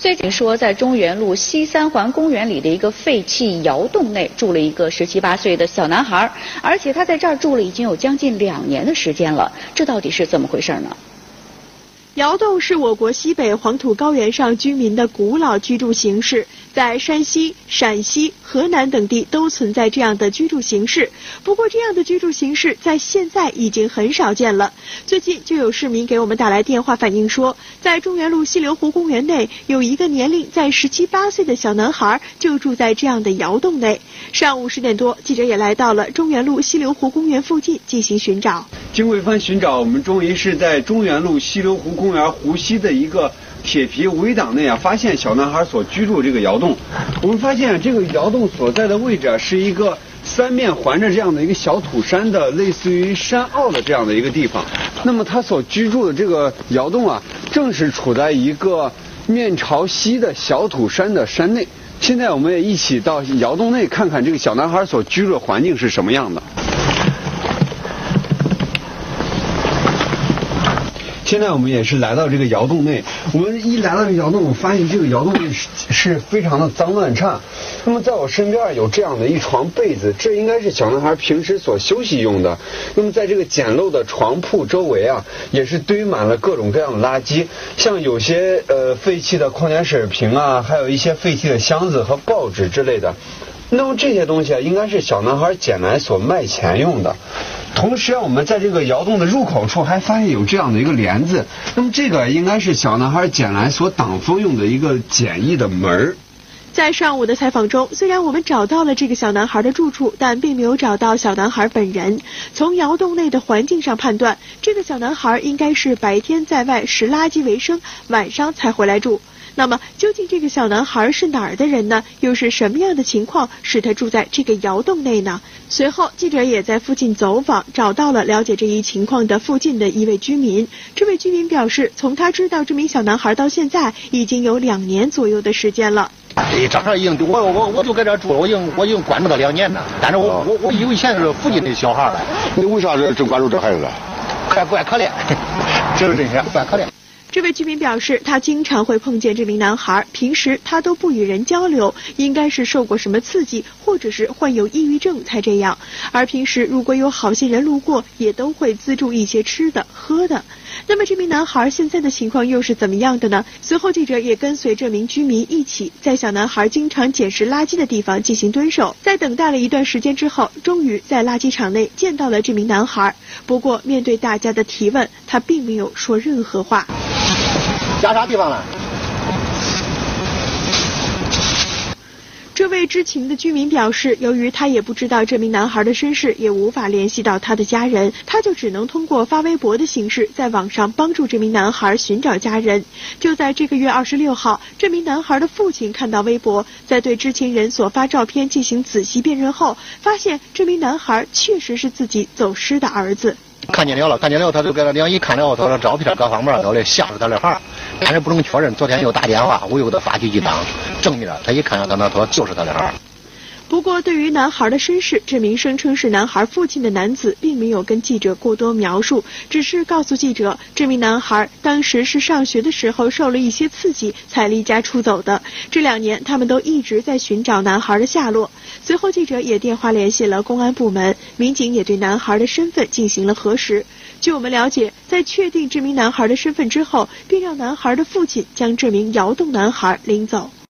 最近说，在中原路西三环公园里的一个废弃窑洞内，住了一个十七八岁的小男孩，而且他在这儿住了已经有将近两年的时间了。这到底是怎么回事呢？窑洞是我国西北黄土高原上居民的古老居住形式，在山西、陕西、河南等地都存在这样的居住形式。不过，这样的居住形式在现在已经很少见了。最近就有市民给我们打来电话反映说，在中原路西流湖公园内，有一个年龄在十七八岁的小男孩就住在这样的窑洞内。上午十点多，记者也来到了中原路西流湖公园附近进行寻找。经过一番寻找，我们终于是在中原路西流湖公园湖西的一个铁皮围挡内啊，发现小男孩所居住这个窑洞。我们发现这个窑洞所在的位置啊，是一个三面环着这样的一个小土山的，类似于山坳的这样的一个地方。那么他所居住的这个窑洞啊，正是处在一个面朝西的小土山的山内。现在我们也一起到窑洞内看看这个小男孩所居住的环境是什么样的。现在我们也是来到这个窑洞内，我们一来到这个窑洞，我发现这个窑洞内是是非常的脏乱差。那么在我身边有这样的一床被子，这应该是小男孩平时所休息用的。那么在这个简陋的床铺周围啊，也是堆满了各种各样的垃圾，像有些呃废弃的矿泉水瓶啊，还有一些废弃的箱子和报纸之类的。那么这些东西啊，应该是小男孩捡来所卖钱用的。同时，我们在这个窑洞的入口处还发现有这样的一个帘子，那么这个应该是小男孩捡来所挡风用的一个简易的门儿。在上午的采访中，虽然我们找到了这个小男孩的住处，但并没有找到小男孩本人。从窑洞内的环境上判断，这个小男孩应该是白天在外拾垃圾为生，晚上才回来住。那么，究竟这个小男孩是哪儿的人呢？又是什么样的情况使他住在这个窑洞内呢？随后，记者也在附近走访，找到了了解这一情况的附近的一位居民。这位居民表示，从他知道这名小男孩到现在，已经有两年左右的时间了。哎，这孩已经我我我就在这住了，我已经我已经关注他两年了。但是我我我以前是附近的小孩了。你为啥这关注这孩子了？怪怪可怜，这是真事，怪可怜。这位居民表示，他经常会碰见这名男孩，平时他都不与人交流，应该是受过什么刺激，或者是患有抑郁症才这样。而平时如果有好心人路过，也都会资助一些吃的喝的。那么这名男孩现在的情况又是怎么样的呢？随后记者也跟随这名居民一起，在小男孩经常捡拾垃圾的地方进行蹲守。在等待了一段时间之后，终于在垃圾场内见到了这名男孩。不过面对大家的提问，他并没有说任何话。夹啥地方了？这位知情的居民表示，由于他也不知道这名男孩的身世，也无法联系到他的家人，他就只能通过发微博的形式，在网上帮助这名男孩寻找家人。就在这个月二十六号，这名男孩的父亲看到微博，在对知情人所发照片进行仔细辨认后，发现这名男孩确实是自己走失的儿子。看见了了，看见了，他就给他俩一看了，他说照片各方面都来像是他的孩儿，但是不能确认。昨天又打电话，我又给他发去一张正面，他一看，他那说就是他的孩儿。不过，对于男孩的身世，这名声称是男孩父亲的男子并没有跟记者过多描述，只是告诉记者，这名男孩当时是上学的时候受了一些刺激才离家出走的。这两年，他们都一直在寻找男孩的下落。随后，记者也电话联系了公安部门，民警也对男孩的身份进行了核实。据我们了解，在确定这名男孩的身份之后，便让男孩的父亲将这名窑洞男孩领走。